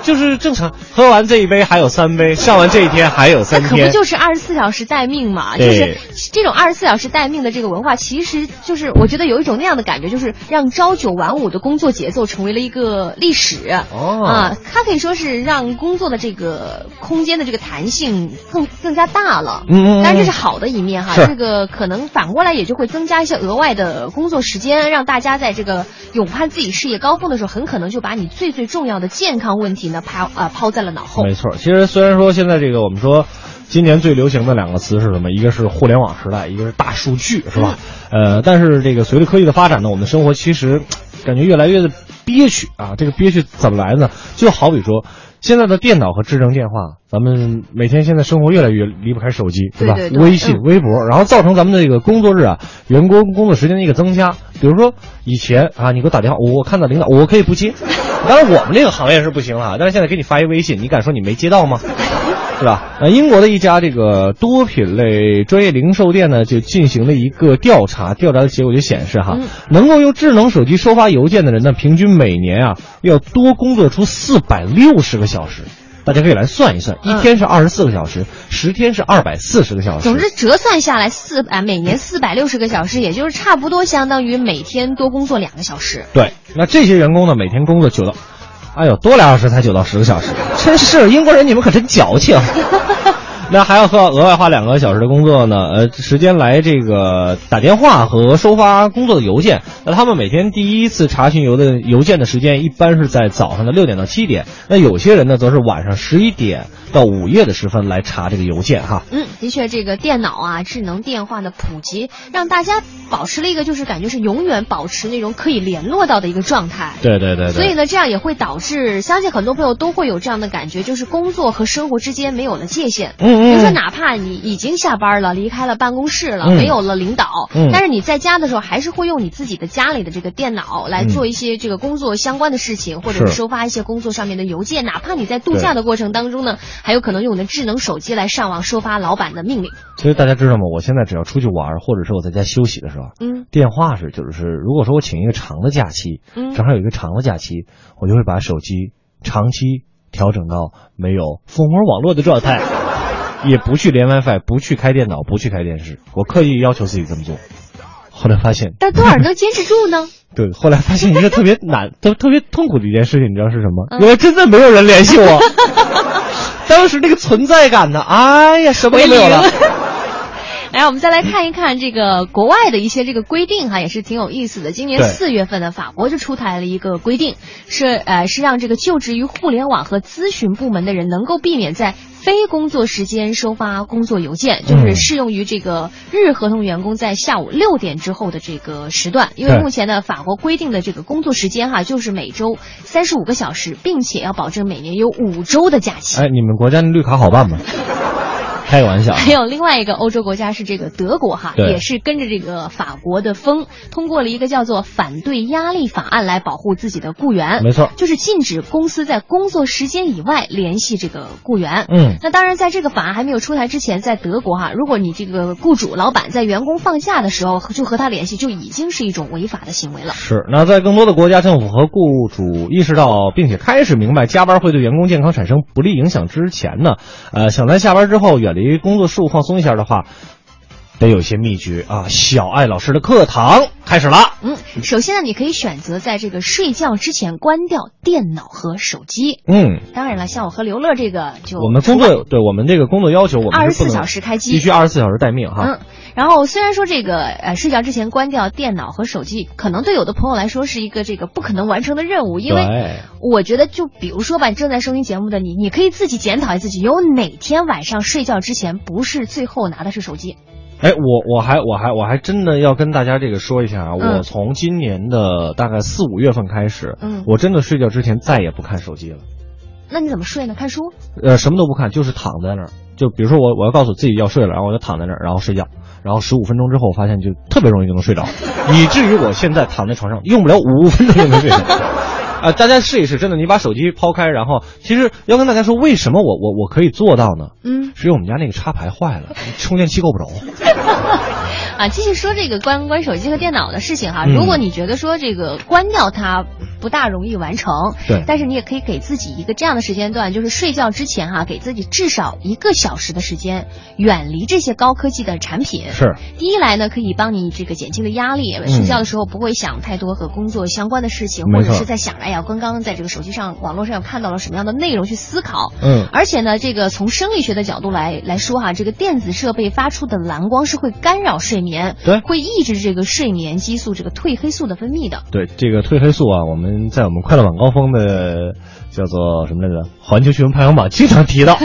就是正常喝完这一杯还有三杯，上完这一天还有三那可不。就是二十四小时待命嘛？就是这种二十四小时待命的这个文化，其实就是我觉得有一种那样的感觉，就是让朝九晚五的工作节奏成为了一个历史。哦啊，它可以说是让工作的这个空间的这个弹性更更加大了。嗯嗯嗯当然这是好的一面哈，这个可能反过来也就会增加一些额外的工作时间，让大家在这个勇攀自己事业高峰的时候，很可能就把你最最重要的健康问题呢抛啊、抛在了脑后。没错，其实虽然说现在这个我们说，今年最流行的两个词是什么？一个是互联网时代，一个是大数据，是吧？呃，但是这个随着科技的发展呢，我们的生活其实感觉越来越的憋屈啊。这个憋屈怎么来呢？就好比说。现在的电脑和智能电话，咱们每天现在生活越来越离不开手机，吧？对对对微信、嗯微博，然后造成咱们的这个工作日啊，员工工作时间的一个增加。比如说以前啊，你给我打电话，我我看到领导，我可以不接。当然我们这个行业是不行了，但是现在给你发一微信，你敢说你没接到吗？是吧？呃，英国的一家这个多品类专业零售店呢，就进行了一个调查，调查的结果就显示哈，嗯能够用智能手机收发邮件的人呢，平均每年啊要多工作出四百六十个小时。大家可以来算一算，一天是二十四个小时，十天是二百四十个小时。总之折算下来四啊，每年四百六十个小时，也就是差不多相当于每天多工作两个小时。对，那这些员工呢，每天工作九到，哎呦，多俩小时才九到十个小时，真是英国人，你们可真矫情。那还要花额外花两个小时的工作呢，呃，时间来这个打电话和收发工作的邮件。那他们每天第一次查询邮的邮件的时间，一般是在早上的六点到七点。那有些人呢，则是晚上十一点到午夜的时分来查这个邮件哈。嗯，的确，这个电脑啊、智能电话的普及，让大家保持了一个就是感觉是永远保持那种可以联络到的一个状态。对对对对。所以呢，这样也会导致，相信很多朋友都会有这样的感觉，就是工作和生活之间没有了界限。嗯嗯比如说，哪怕你已经下班了，离开了办公室了，嗯没有了领导，嗯但是你在家的时候，还是会用你自己的家里的这个电脑来嗯做一些这个工作相关的事情，或者是是收发一些工作上面的邮件。哪怕你在度假的过程当中呢，还有可能用你的智能手机来上网收发老板的命令。所以大家知道吗？我现在只要出去玩，或者是我在家休息的时候，嗯，电话是就是，如果说我请一个长的假期，嗯正好有一个长的假期，我就会把手机长期调整到没有蜂窝网络的状态。(laughs) 也不去连 WiFi，不去开电脑，不去开电视，我刻意要求自己这么做。后来发现，但多少人能坚持住呢？(laughs) 对，后来发现一个特别难、(laughs) 特特别痛苦的一件事情，你知道是什么？嗯原来真的没有人联系我。当时那个存在感呢，哎呀，什么都没有了。(laughs) 来，我们再来看一看这个国外的一些这个规定哈，也是挺有意思的。今年四月份呢，法国就出台了一个规定，是呃是让这个就职于互联网和咨询部门的人能够避免在非工作时间收发工作邮件，就是嗯适用于这个日合同员工在下午六点之后的这个时段。因为目前呢，法国规定的这个工作时间哈，就是每周三十五个小时，并且要保证每年有五周的假期。哎，你们国家的绿卡好办吗？开个玩笑。还有另外一个欧洲国家是这个德国哈，也是跟着这个法国的风，通过了一个叫做反对压力法案来保护自己的雇员。没错就是禁止公司在工作时间以外联系这个雇员。嗯那当然，在这个法案还没有出台之前，在德国哈，如果你这个雇主老板在员工放假的时候就和他联系，就已经是一种违法的行为了。是，那在更多的国家政府和雇主意识到并且开始明白加班会对员工健康产生不利影响之前呢，呃，想在下班之后远离工作事务放松一下的话，得有一些秘诀啊。小爱老师的课堂开始了。嗯，首先呢，你可以选择在这个睡觉之前关掉电脑和手机。嗯，当然了，像我和刘乐这个就我们工作对我们这个工作要求，我们是不24能小时开机必须二十四小时待命哈。嗯，然后虽然说这个呃睡觉之前关掉电脑和手机，可能对有的朋友来说是一个这个不可能完成的任务，因为我觉得就比如说吧，正在收听节目的你，你可以自己检讨一下自己，有哪天晚上睡觉之前不是最后拿的是手机？哎，我我还我还我还真的要跟大家这个说一下啊，嗯我从今年的大概四五月份开始，嗯我真的睡觉之前再也不看手机了。那你怎么睡呢？看书？呃，什么都不看，就是躺在那儿。就比如说我我要告诉自己要睡了，然后我就躺在那儿，然后睡觉，然后十五分钟之后，我发现就特别容易就能睡着，(laughs) 以至于我现在躺在床上用不了五分钟就能睡着。啊、大家试一试，真的，你把手机抛开，然后其实要跟大家说，为什么我我我可以做到呢？嗯，是因为我们家那个插排坏了，(laughs) 充电器够不着。(laughs) 啊，继续说这个关关手机和电脑的事情哈。嗯如果你觉得说这个关掉它不大容易完成，对但是你也可以给自己一个这样的时间段，就是睡觉之前哈，给自己至少一个小时的时间，远离这些高科技的产品。是。第一来呢，可以帮你这个减轻的压力，嗯睡觉的时候不会想太多和工作相关的事情，或者是在想着哎呀，刚刚在这个手机上、网络上看到了什么样的内容去思考。嗯而且呢，这个从生理学的角度来来说哈，这个电子设备发出的蓝光是会干扰睡眠，对会抑制这个睡眠激素这个褪黑素的分泌的。对这个褪黑素啊，我们在我们快乐晚高峰的叫做什么来着？环球新闻排行榜经常提到 (laughs) 啊，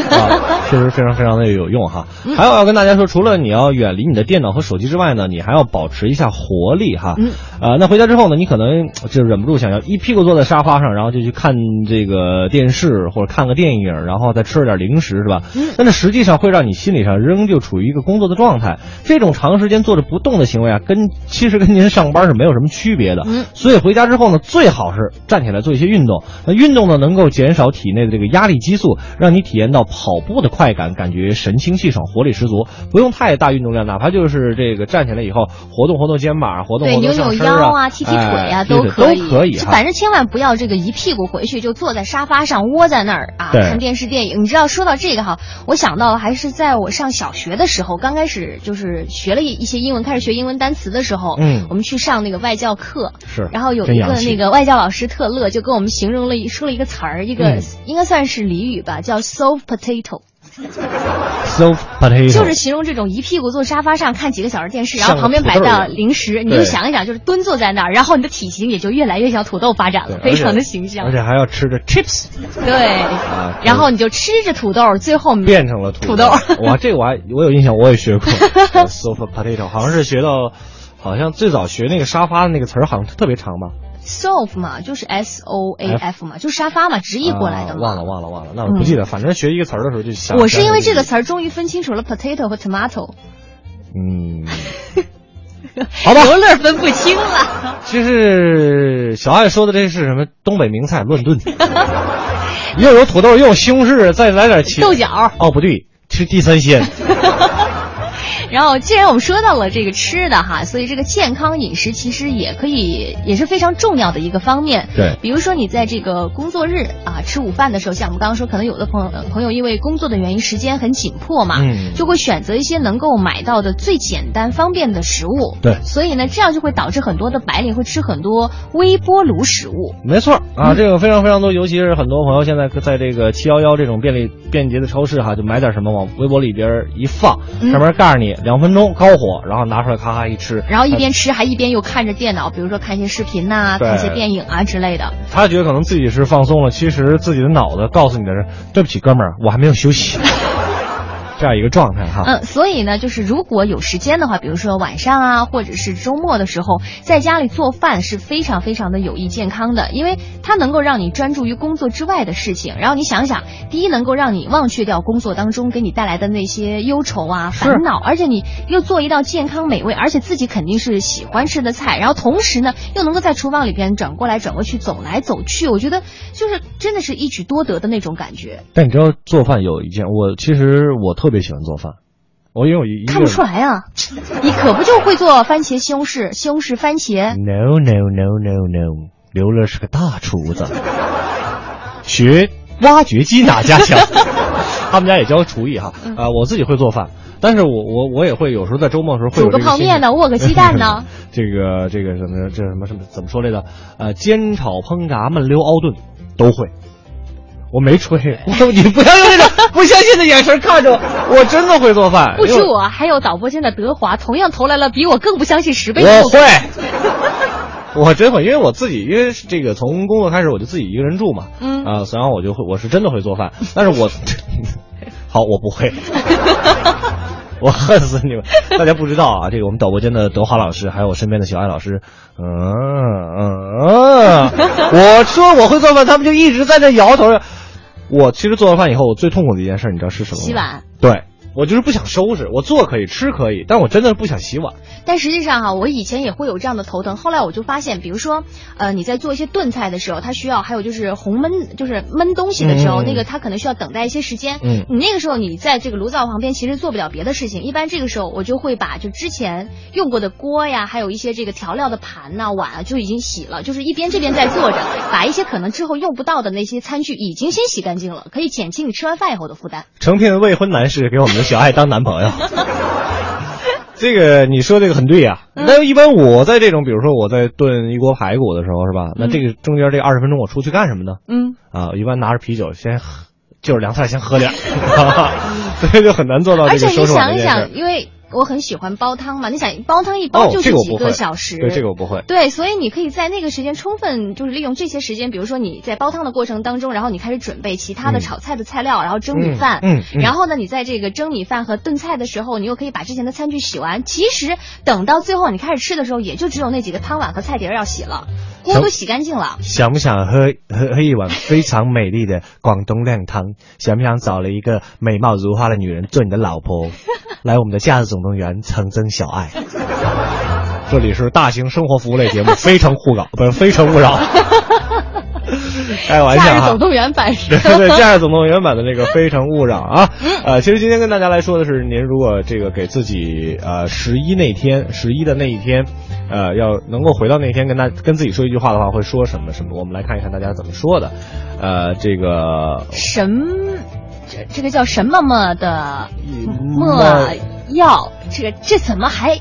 确实非常非常的有用哈。嗯还有要跟大家说，除了你要远离你的电脑和手机之外呢，你还要保持一下活力哈。嗯。呃，那回家之后呢，你可能就忍不住想要一屁股坐在沙发上，然后就去看这个电视或者看个电影，然后再吃了点零食是吧？嗯。但是实际上会让你心理上仍旧处于一个工作的状态。这种长时间坐着不动的行为啊，跟其实跟您上班是没有什么区别的。嗯。所以回家之后呢，最好是站起来做一些运动。那运动呢，能够减少体内的这个压力激素，让你体验到跑步的快感，感觉神清气爽、活力十足。不用太大运动量，哪怕就是这个站起来以后活动活动肩膀、活动对，活动扭扭上身腰啊、踢踢腿啊，哎对对可以，都可以。就反正千万不要这个一屁股回去就坐在沙发上窝在那儿啊，看电视电影。你知道说到这个哈，我想到还是在我上小学的时候，刚开始就是学了一一些英文，开始学英文单词的时候，嗯我们去上那个外教课，是然后有一个那个外教老师特乐，就跟我们形容了一说了一个词儿，一个、嗯。应该算是俚语吧，叫 soft potato。soft potato 就是形容这种一屁股坐沙发上看几个小时电视，然后旁边摆到土豆一样。零食，你就想一想，就是蹲坐在那儿，然后你的体型也就越来越像土豆发展了，非常的形象。而。且还要吃着 chips，对，啊然后你就吃着土豆，最后变成了土土豆。(laughs) 哇，这个我还我有印象，我也学过。soft potato，好像是学到，好像最早学那个沙发的那个词儿，好像特别长吧。Sofa 嘛，就是 S O A F 嘛，就是沙发嘛，直译过来的嘛。啊忘了忘了忘了，那我不记得，反正学一个词儿的时候就想。我是因为这个词儿终于分清楚了 potato 和 tomato。嗯，(laughs) 好吧，刘乐分不清了。(laughs) 其实小爱说的这是什么东北名菜乱炖，(laughs) 又有土豆，又有西红柿，再来点茄豆角。哦，不对，吃地三鲜。然后，既然我们说到了这个吃的哈，所以这个健康饮食其实也可以，也是非常重要的一个方面。对，比如说你在这个工作日啊吃午饭的时候，像我们刚刚说，可能有的朋友朋友因为工作的原因时间很紧迫嘛，嗯就会选择一些能够买到的最简单方便的食物。对所以呢，这样就会导致很多的白领会吃很多微波炉食物。没错啊，这个非常非常多，尤其是很多朋友现在在这个七幺幺这种便利便捷的超市哈，就买点什么往微波里边一放，嗯上面告诉你两分钟高火，然后拿出来咔咔一吃，然后一边吃还一边又看着电脑，比如说看一些视频呐、对。看一些电影啊之类的。他觉得可能自己是放松了，其实自己的脑子告诉你的是，对不起哥们儿，我还没有休息，这样一个状态哈。嗯，所以呢，就是如果有时间的话，比如说晚上啊，或者是周末的时候，在家里做饭是非常非常的有益健康的，因为它能够让你专注于工作之外的事情。然后你想想，第一能够让你忘却掉工作当中给你带来的那些忧愁啊、烦恼，而且你又做一道健康美味，而且自己肯定是喜欢吃的菜，然后同时呢，又能够在厨房里边转过来转过去、走来走去，我觉得就是真的是一举多得的那种感觉。但你知道做饭有一件，我其实我特别喜欢做饭，我因为我一看不出来啊，你可不就会做番茄西红柿、西红柿番茄？No no no no no，刘乐是个大厨子，学挖掘机哪家强？(laughs) 他们家也教厨艺哈，啊、我自己会做饭，但是我我我也会有时候在周末的时候会有煮个泡面呢，(laughs) 握个鸡蛋呢。(laughs) 这个这个什么这什么什么怎么说来着？呃，煎炒烹炸焖溜熬炖都会。我没吹，我 (laughs) 你不要用那种不相信的眼神看着我，我真的会做饭。不止我，还有导播间的德华，同样投来了比我更不相信十倍的我会，我真会，因为我自己，因为这个从工作开始我就自己一个人住嘛，嗯啊、然后我就会，我是真的会做饭，但是我，(laughs) 好，我不会，(laughs) 我恨死你们！大家不知道啊，这个我们导播间的德华老师，还有我身边的小艾老师，嗯嗯嗯，我说我会做饭，他们就一直在那摇头。我其实做完饭以后，我最痛苦的一件事，你知道是什么吗？洗碗。对，我就是不想收拾，我做可以吃可以，但我真的是不想洗碗。但实际上哈、我以前也会有这样的头疼，后来我就发现，比如说，呃，你在做一些炖菜的时候，它需要还有就是红焖，就是焖东西的时候，嗯那个它可能需要等待一些时间。嗯你那个时候你在这个炉灶旁边，其实做不了别的事情。一般这个时候我就会把就之前用过的锅呀，还有一些这个调料的盘呐、碗啊，就已经洗了，就是一边这边在做着，把一些可能之后用不到的那些餐具已经先洗干净了，可以减轻你吃完饭以后的负担。诚聘未婚男士给我们的小爱当男朋友。(laughs) 这个你说这个很对呀、那一般我在这种，比如说我在炖一锅排骨的时候，是吧？那这个中间这二十分钟我出去干什么呢？嗯，啊，一般拿着啤酒先喝，就是凉菜先喝点儿，(laughs) 所以就很难做到这个收拾碗想一这件事儿想，。因为我很喜欢煲汤嘛，你想煲汤一煲哦，就是几这个小时，对这个我不会。对，所以你可以在那个时间充分就是利用这些时间，比如说你在煲汤的过程当中，然后你开始准备其他的嗯炒菜的菜料，然后蒸米饭，嗯然后呢，你在这个蒸米饭和炖菜的时候，你又可以把之前的餐具洗完。其实等到最后你开始吃的时候，也就只有那几个汤碗和菜碟要洗了，锅都洗干净了。想不想喝喝喝一碗非常美丽的广东靓汤？想不想找了一个美貌如花的女人做你的老婆？(laughs) 来我们的《假日总动员》曾曾小爱。这里是大型生活服务类节目《非诚勿扰》，不是《非诚勿扰》。开玩笑哈总。动员版是对对，《夏日总动员》版的那个《非诚勿扰》啊，呃，其实今天跟大家来说的是，您如果这个给自己呃十一那天，十一的那一天，呃，要能够回到那天跟大跟自己说一句话的话，会说什么什么？我们来看一看大家怎么说的。呃，这个什这这个叫什么么的墨墨药，这个这怎么还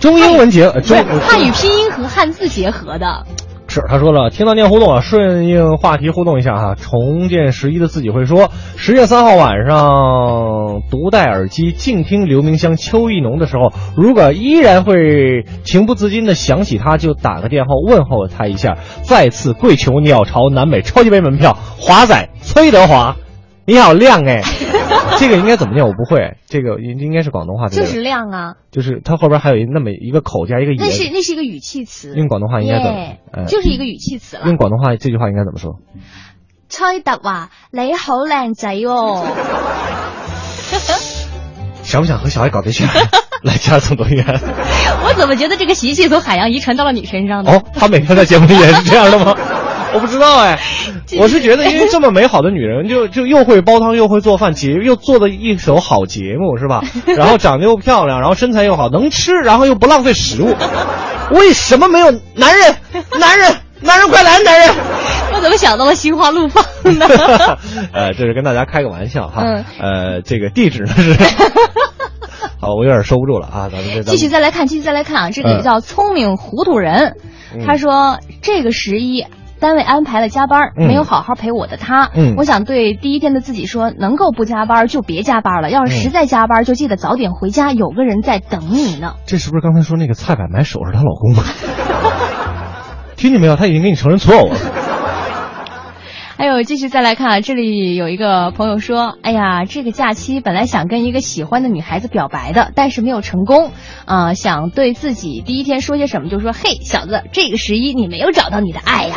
中英文结中汉语拼音和汉字结合的？是，他说了，听到念互动啊，顺应话题互动一下哈。重建十一的自己会说，十月三号晚上独戴耳机静听刘明湘、邱意浓的时候，如果依然会情不自禁的想起他，就打个电话问候他一下。再次跪求鸟巢南美超级杯门票，华仔崔德华，你好亮哎，这个应该怎么念？我不会，这个应应该是广东话，就是亮啊，就是它后边还有一那么一个口加一个那是，那是一个语气词。用广东话应该怎么就是一个语气词了。用广东话这句话应该怎么说？崔德华，你好靓仔哦！想不想和小爱搞对象？(laughs) 来家总动员。(laughs) 我怎么觉得这个习气从海洋遗传到了你身上呢？哦，他每天在节目里也是这样的吗？(laughs) 我不知道哎，(laughs) 我是觉得，因为这么美好的女人，(laughs) 就就又会煲汤，又会做饭，节又做的一手好节目，是吧？然后长得又漂亮，然后身材又好，能吃，然后又不浪费食物，为什么没有男人？男人，男人快来，男人！我怎么想到了心花怒放呢？呃，这是跟大家开个玩笑哈。嗯呃，这个地址呢是，好，我有点收不住了啊，咱们这继续再来看，继续再来看啊，这个嗯叫聪明糊涂人，嗯他说这个十一。单位安排了加班，嗯没有好好陪我的他。嗯我想对第一天的自己说，能够不加班就别加班了。要是实在加班，就记得早点回家，有个人在等你呢。这是不是刚才说那个菜百买手是她老公吗？(laughs) 听见没有？他已经给你承认错误了。还有，继续再来看啊，这里有一个朋友说：“哎呀，这个假期本来想跟一个喜欢的女孩子表白的，但是没有成功。啊、想对自己第一天说些什么，就说：嘿，小子，这个十一你没有找到你的爱呀。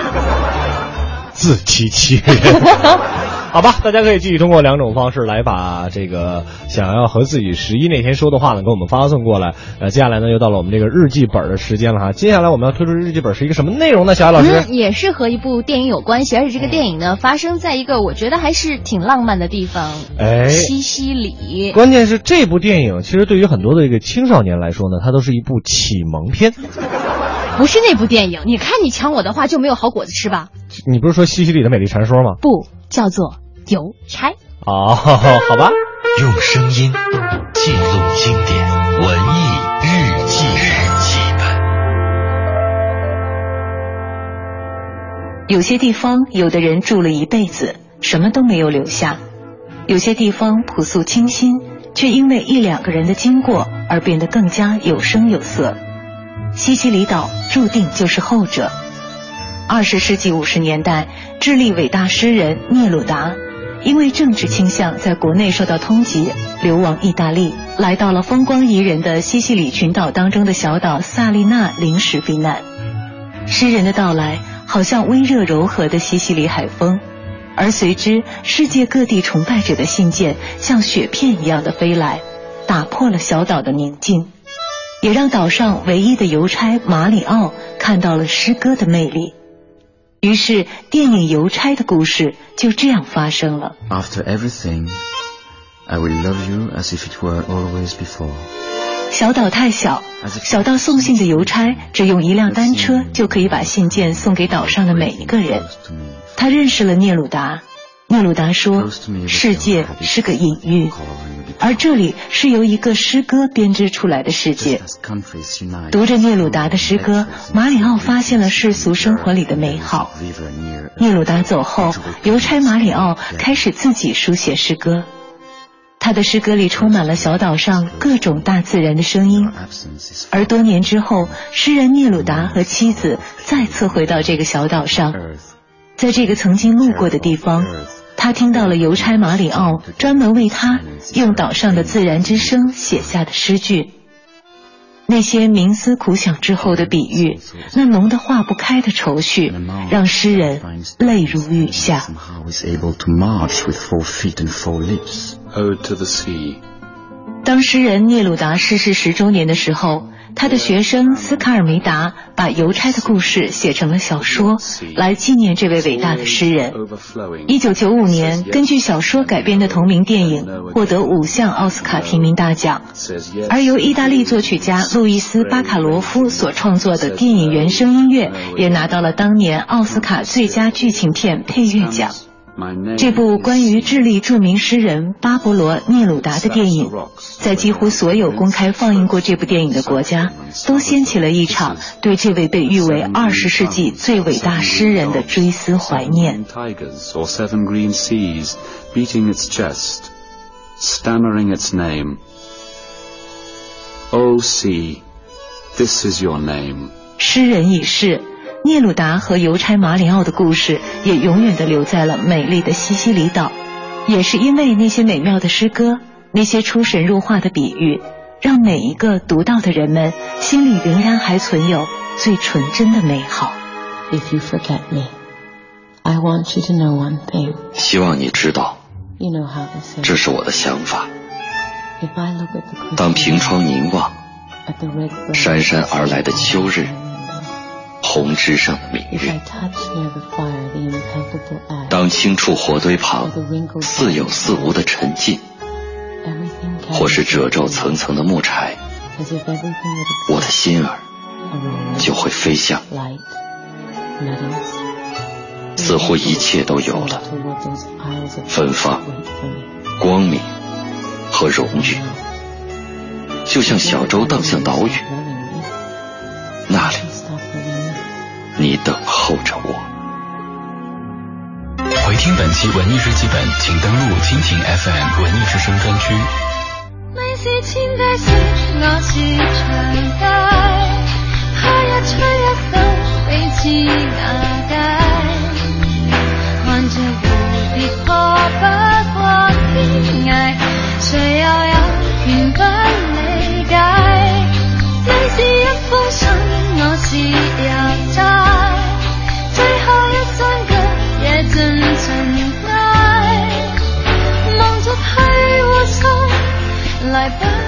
自欺欺人。(laughs) 好吧，大家可以继续通过两种方式来把这个想要和自己十一那天说的话呢，给我们发送过来。呃，接下来呢又到了我们这个日记本的时间了哈。接下来我们要推出日记本是一个什么内容呢？小艾老师，嗯，也是和一部电影有关系，而且这个电影呢发生在一个我觉得还是挺浪漫的地方，哎西西里。关键是这部电影其实对于很多的这个青少年来说呢，它都是一部启蒙片。不是那部电影，你看你抢我的话就没有好果子吃吧？你不是说西西里的美丽传说吗？不，叫做邮差。哦，好吧。用声音记录经典文艺日记日记本。有些地方，有的人住了一辈子，什么都没有留下；有些地方朴素清新，却因为一两个人的经过而变得更加有声有色。西西里岛注定就是后者。二十世纪五十年代，智利伟大诗人聂鲁达因为政治倾向在国内受到通缉，流亡意大利，来到了风光宜人的西西里群岛当中的小岛萨利纳临时避难。诗人的到来，好像温热柔和的西西里海风，而随之世界各地崇拜者的信件像雪片一样的飞来，打破了小岛的宁静，也让岛上唯一的邮差马里奥看到了诗歌的魅力。于是，电影《邮差》的故事就这样发生了。After everything, I will love you as if it were always before. 小岛太小，小到送信的邮差只用一辆单车就可以把信件送给岛上的每一个人。他认识了聂鲁达，聂鲁达说：“世界是个隐喻，而这里是由一个诗歌编织出来的世界。”读着聂鲁达的诗歌，马里奥发现了世俗生活里的美好。聂鲁达走后，邮差马里奥开始自己书写诗歌。他的诗歌里充满了小岛上各种大自然的声音。而多年之后，诗人聂鲁达和妻子再次回到这个小岛上，在这个曾经路过的地方，他听到了邮差马里奥专门为他用岛上的自然之声写下的诗句。那些冥思苦想之后的比喻，那浓得化不开的愁绪，让诗人泪如雨下。当诗人聂鲁达逝世十周年的时候，他的学生斯卡尔梅达把邮差的故事写成了小说，来纪念这位伟大的诗人。一九九五年，根据小说改编的同名电影获得五项奥斯卡提名大奖，而由意大利作曲家路易斯·巴卡罗夫所创作的电影原声音乐也拿到了当年奥斯卡最佳剧情片配乐奖。这部关于智利著名诗人巴勃罗·聂鲁达的电影，在几乎所有公开放映过这部电影的国家，都掀起了一场对这位被誉为二十世纪最伟大诗人的追思怀念。tigers or seven green seas, beating its chest, stammering its name. O sea, this is your name. 诗人已逝，聂鲁达和邮差马里奥的故事也永远的留在了美丽的西西里岛。也是因为那些美妙的诗歌，那些出神入化的比喻，让每一个读到的人们心里仍然还存有最纯真的美好。If you forget me, I want you to know one thing. 希望你知道，You know how they say. 这是我的想法。当凭窗凝望姗姗而来的秋日，红枝上的明月。当轻触火堆旁似有似无的沉浸，或是褶皱层层的木柴，我的心儿就会飞向。似乎一切都有了，芬芳、光明和荣誉，就像小舟荡向岛屿，那里你等候着我。回听本期文艺日记本，请登录蜻蜓 FM 文艺之声专区。是，是我是。吹一，着蝴蝶，谁又？一封信，我是人。来吧。